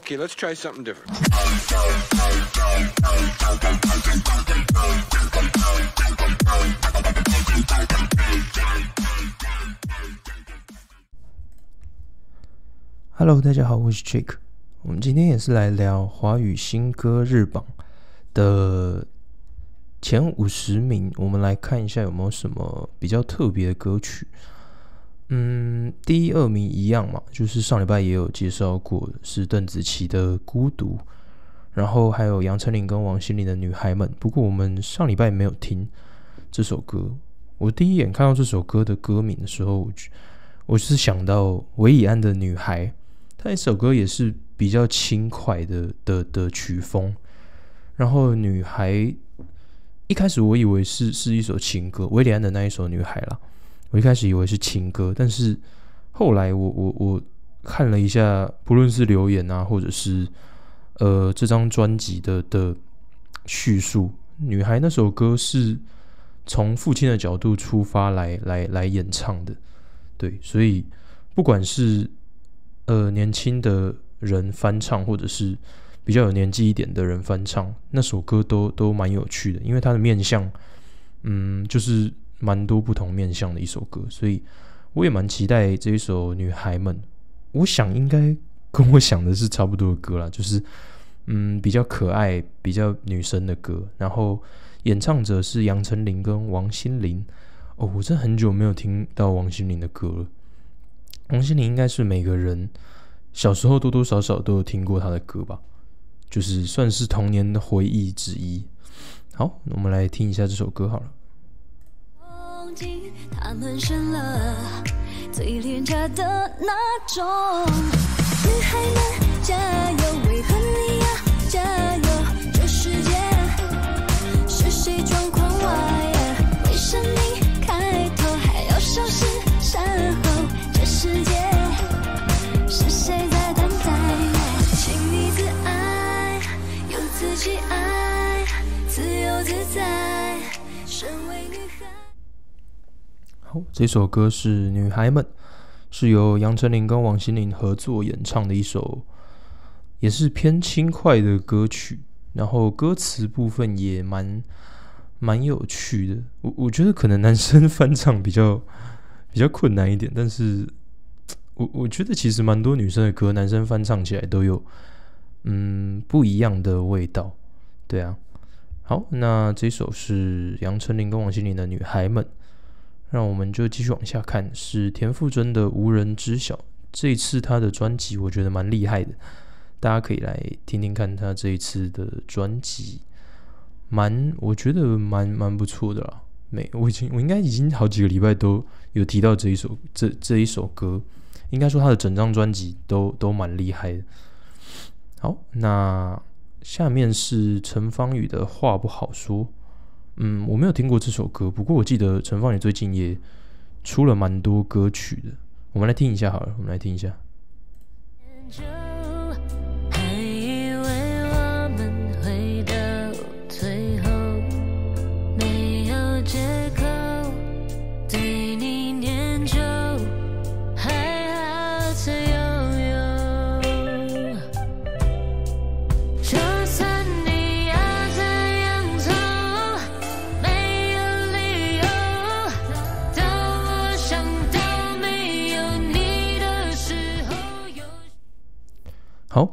Okay, let's try something different. Hello，大家好，我是 Jake。我们今天也是来聊华语新歌日榜的前五十名。我们来看一下有没有什么比较特别的歌曲。嗯，第一、二名一样嘛，就是上礼拜也有介绍过，是邓紫棋的《孤独》，然后还有杨丞琳跟王心凌的《女孩们》。不过我们上礼拜没有听这首歌。我第一眼看到这首歌的歌名的时候，我就是想到韦以安的《女孩》。他那首歌也是比较轻快的的的曲风，然后女孩一开始我以为是是一首情歌，威廉的那一首女孩啦，我一开始以为是情歌，但是后来我我我看了一下，不论是留言啊，或者是呃这张专辑的的叙述，女孩那首歌是从父亲的角度出发来来来演唱的，对，所以不管是呃，年轻的人翻唱，或者是比较有年纪一点的人翻唱那首歌，都都蛮有趣的，因为它的面向，嗯，就是蛮多不同面向的一首歌，所以我也蛮期待这一首《女孩们》。我想应该跟我想的是差不多的歌啦，就是 嗯，比较可爱、比较女生的歌。然后演唱者是杨丞琳跟王心凌。哦，我真很久没有听到王心凌的歌了。王心凌应该是每个人小时候多多少少都有听过她的歌吧，就是算是童年的回忆之一。好，我们来听一下这首歌好了。他们选了最廉价的那种，女孩们加油，为何这首歌是《女孩们》，是由杨丞琳跟王心凌合作演唱的一首，也是偏轻快的歌曲。然后歌词部分也蛮蛮有趣的。我我觉得可能男生翻唱比较比较困难一点，但是。我我觉得其实蛮多女生的歌，男生翻唱起来都有嗯不一样的味道，对啊。好，那这首是杨丞琳跟王心凌的《女孩们》，让我们就继续往下看，是田馥甄的《无人知晓》。这一次她的专辑我觉得蛮厉害的，大家可以来听听看她这一次的专辑，蛮我觉得蛮蛮不错的啦。没，我已经我应该已经好几个礼拜都有提到这一首这这一首歌。应该说他的整张专辑都都蛮厉害的。好，那下面是陈芳宇的话不好说。嗯，我没有听过这首歌，不过我记得陈芳宇最近也出了蛮多歌曲的。我们来听一下好了，我们来听一下。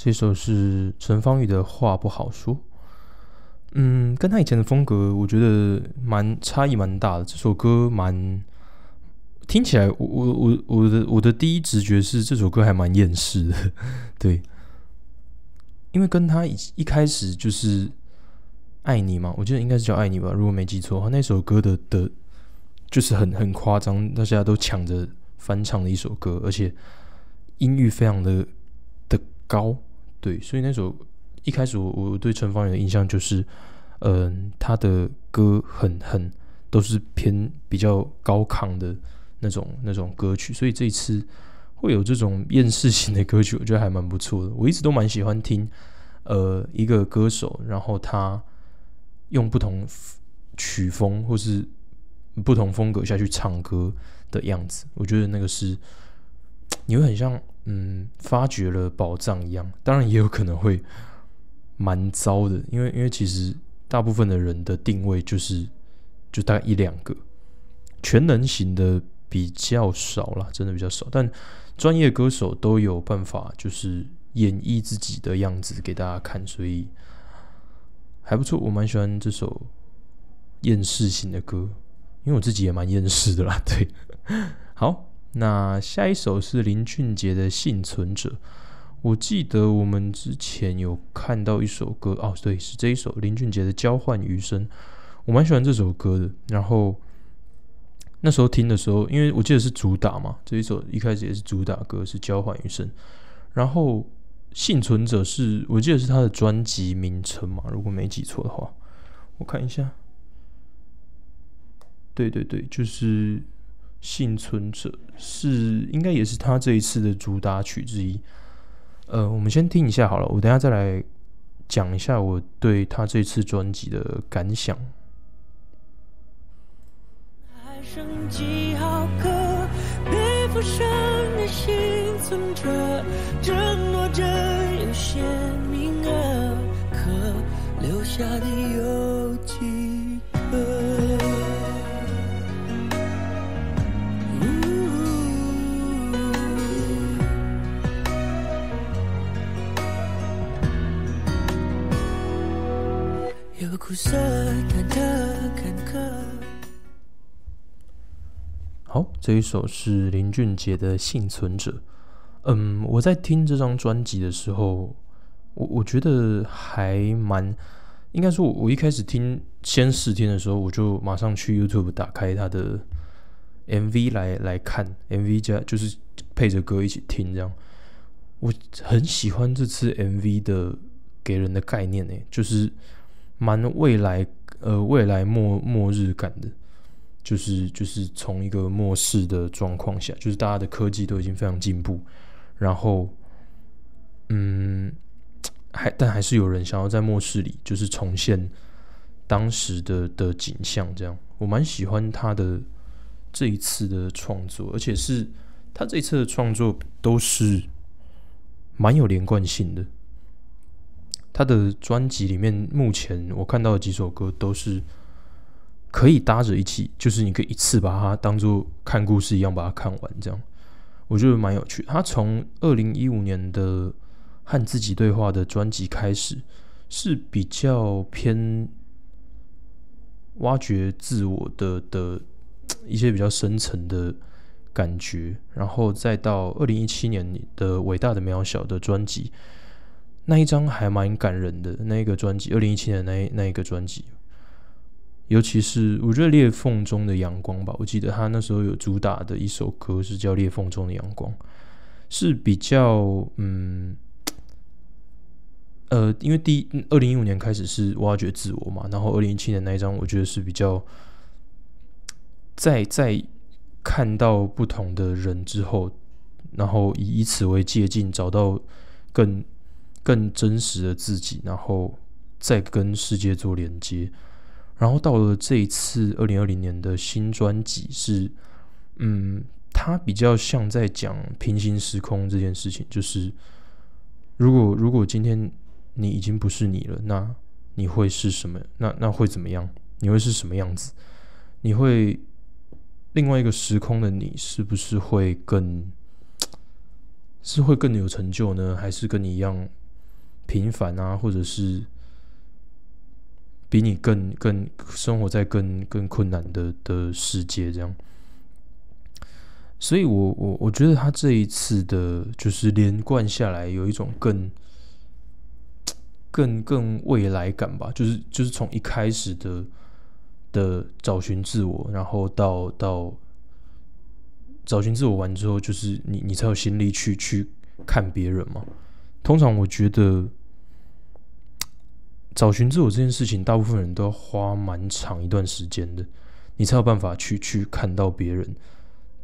这首是陈芳宇的话不好说。嗯，跟他以前的风格，我觉得蛮差异蛮大的。这首歌蛮听起来，我我我我的我的第一直觉是这首歌还蛮厌世的，对。因为跟他一一开始就是爱你嘛，我记得应该是叫爱你吧，如果没记错，他那首歌的的，就是很很夸张，大家都抢着翻唱的一首歌，而且音域非常的的。高，对，所以那首一开始我我对陈芳宇的印象就是，嗯，他的歌很很都是偏比较高亢的那种那种歌曲，所以这一次会有这种厌世型的歌曲，我觉得还蛮不错的。我一直都蛮喜欢听，呃，一个歌手，然后他用不同曲风或是不同风格下去唱歌的样子，我觉得那个是你会很像。嗯发掘了宝藏一样。当然也有可能会蛮糟的，因为因为其实大部分的人的定位就是就大概一两个，全能型的比较少啦，真的比较少。但专业歌手都有办法，就是演绎自己的样子给大家看，所以还不错。我蛮喜欢这首厌世型的歌，因为我自己也蛮厌世的啦。对，好，那下一首是林俊杰的《幸存者》。我记得我们之前有看到一首歌，哦，对，是这一首林俊杰的《交换余生》。我蛮喜欢这首歌的，然后。那时候听的时候，因为我记得是主打嘛，这一首一开始也是主打歌，是交换余生。然后幸存者是我记得是他的专辑名称嘛，如果没记错的话，我看一下。对对对，就是幸存者是应该也是他这一次的主打曲之一。呃，我们先听一下好了，我等下再来讲一下我对他这次专辑的感想。剩几毫克，背负上的幸存者，争夺着有限名额，可留下的有几个？苦涩，忐忑，坎坷。好，这一首是林俊杰的《幸存者》。嗯，我在听这张专辑的时候，我我觉得还蛮……应该说，我我一开始听先试听的时候，我就马上去 YouTube 打开他的 MV 来来看 MV，加就是配着歌一起听，这样。我很喜欢这次 MV 的给人的概念，呢，就是蛮未来呃未来末末日感的。就是就是从一个末世的状况下，就是大家的科技都已经非常进步，然后，嗯，还但还是有人想要在末世里就是重现当时的的景象，这样我蛮喜欢他的这一次的创作，而且是他这一次的创作都是蛮有连贯性的。他的专辑里面，目前我看到的几首歌都是。可以搭着一起，就是你可以一次把它当做看故事一样把它看完，这样我觉得蛮有趣。他从二零一五年的和自己对话的专辑开始，是比较偏挖掘自我的的一些比较深层的感觉，然后再到二零一七年的伟大的渺小的专辑，那一张还蛮感人的那一个专辑，二零一七年那那一个专辑。尤其是我觉得裂缝中的阳光吧，我记得他那时候有主打的一首歌是叫《裂缝中的阳光》，是比较嗯呃，因为第二零一五年开始是挖掘自我嘛，然后二零一七年那一张我觉得是比较在在看到不同的人之后，然后以以此为借鉴，找到更更真实的自己，然后再跟世界做连接。然后到了这一次二零二零年的新专辑是，嗯，它比较像在讲平行时空这件事情，就是如果如果今天你已经不是你了，那你会是什么？那那会怎么样？你会是什么样子？你会另外一个时空的你是不是会更 是会更有成就呢？还是跟你一样平凡啊？或者是？比你更更生活在更更困难的的世界，这样，所以我我我觉得他这一次的，就是连贯下来，有一种更更更未来感吧，就是就是从一开始的的找寻自我，然后到到找寻自我完之后，就是你你才有心力去去看别人嘛。通常我觉得。找寻自我这件事情，大部分人都要花蛮长一段时间的，你才有办法去去看到别人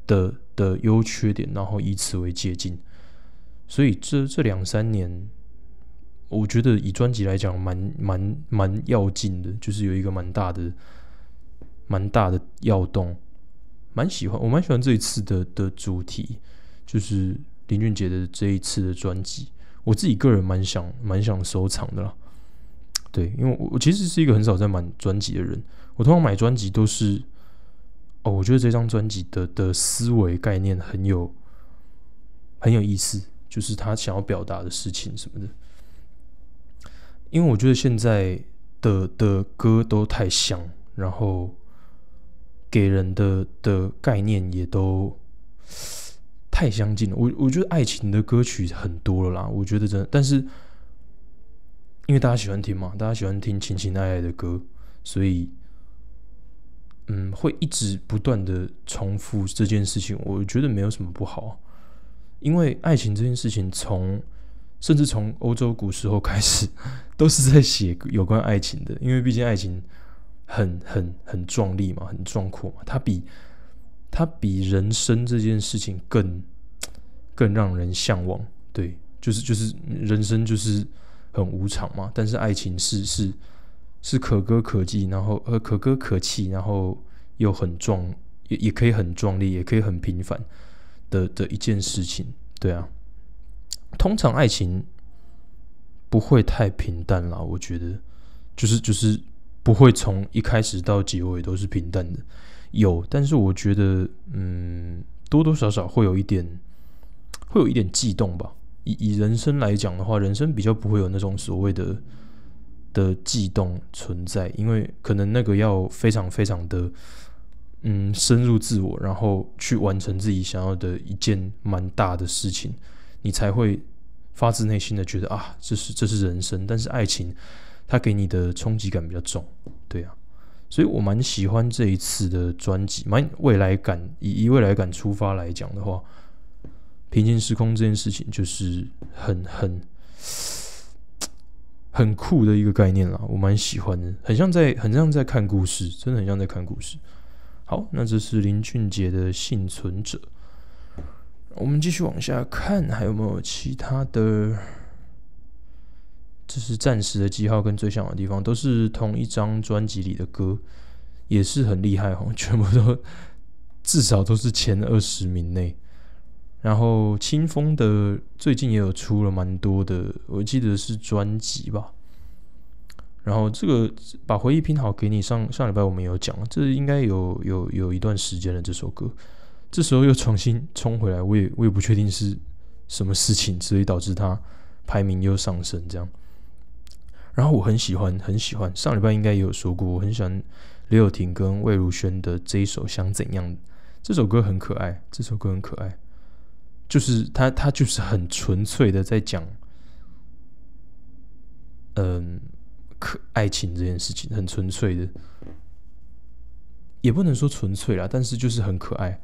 的的优缺点，然后以此为借鉴。所以这这两三年，我觉得以专辑来讲，蛮蛮蛮要紧的，就是有一个蛮大的蛮大的要动，蛮喜欢，我蛮喜欢这一次的的主题，就是林俊杰的这一次的专辑，我自己个人蛮想蛮想收藏的啦。对，因为我我其实是一个很少在买专辑的人，我通常买专辑都是，哦，我觉得这张专辑的的思维概念很有很有意思，就是他想要表达的事情什么的。因为我觉得现在的的歌都太像，然后给人的的概念也都太相近了。我我觉得爱情的歌曲很多了啦，我觉得真的，但是。因为大家喜欢听嘛，大家喜欢听情情爱爱的歌，所以，嗯，会一直不断的重复这件事情。我觉得没有什么不好，因为爱情这件事情，从甚至从欧洲古时候开始，都是在写有关爱情的。因为毕竟爱情很很很壮丽嘛，很壮阔嘛，它比它比人生这件事情更更让人向往。对，就是就是人生就是。很无常嘛，但是爱情是是是可歌可泣，然后呃可歌可泣，然后又很壮，也也可以很壮丽，也可以很平凡的的一件事情，对啊。通常爱情不会太平淡啦，我觉得就是就是不会从一开始到结尾都是平淡的，有，但是我觉得嗯多多少少会有一点会有一点悸动吧。以以人生来讲的话，人生比较不会有那种所谓的的悸动存在，因为可能那个要非常非常的嗯深入自我，然后去完成自己想要的一件蛮大的事情，你才会发自内心的觉得啊，这是这是人生。但是爱情它给你的冲击感比较重，对啊，所以我蛮喜欢这一次的专辑，蛮未来感，以以未来感出发来讲的话。平行时空这件事情就是很很很酷的一个概念啦，我蛮喜欢的，很像在很像在看故事，真的很像在看故事。好，那这是林俊杰的幸存者，我们继续往下看，还有没有其他的？这是暂时的记号跟最像的地方，都是同一张专辑里的歌，也是很厉害哦，全部都 至少都是前二十名内。然后清风的最近也有出了蛮多的，我记得是专辑吧。然后这个把回忆拼好给你，上上礼拜我们有讲，这应该有有有一段时间了。这首歌，这时候又重新冲回来，我也我也不确定是什么事情，所以导致它排名又上升这样。然后我很喜欢很喜欢，上礼拜应该也有说过，我很喜欢刘友廷跟魏如萱的这一首《想怎样》，这首歌很可爱，这首歌很可爱。就是他，他就是很纯粹的在讲，嗯，可爱情这件事情很纯粹的，也不能说纯粹啦，但是就是很可爱。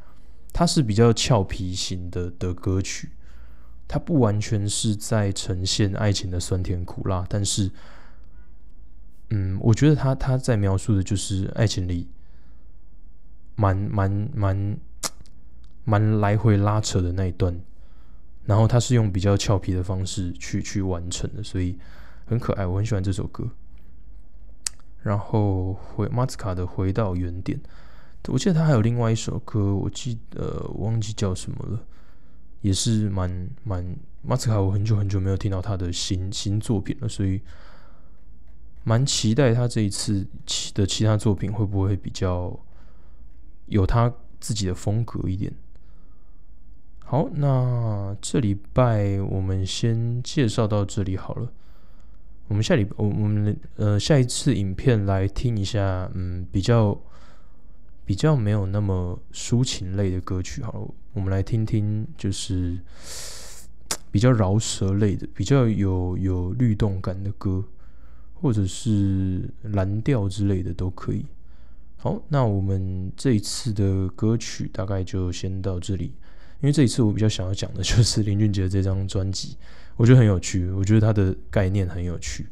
它是比较俏皮型的的歌曲，它不完全是在呈现爱情的酸甜苦辣，但是，嗯，我觉得他他在描述的就是爱情里蛮蛮蛮。蛮来回拉扯的那一段，然后他是用比较俏皮的方式去去完成的，所以很可爱，我很喜欢这首歌。然后回马斯卡的《回到原点》，我记得他还有另外一首歌，我记得忘记叫什么了，也是蛮蛮马斯卡。我很久很久没有听到他的新新作品了，所以蛮期待他这一次其的其他作品会不会比较有他自己的风格一点。好，那这礼拜我们先介绍到这里好了。我们下礼我我们呃下一次影片来听一下，嗯，比较比较没有那么抒情类的歌曲好了。我们来听听，就是比较饶舌类的，比较有有律动感的歌，或者是蓝调之类的都可以。好，那我们这一次的歌曲大概就先到这里。因为这一次我比较想要讲的就是林俊杰这张专辑，我觉得很有趣，我觉得他的概念很有趣。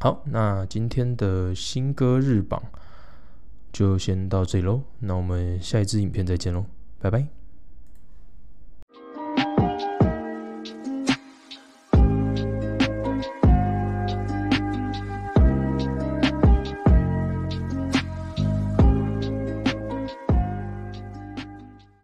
好，那今天的新歌日榜就先到这里喽，那我们下一支影片再见喽，拜拜。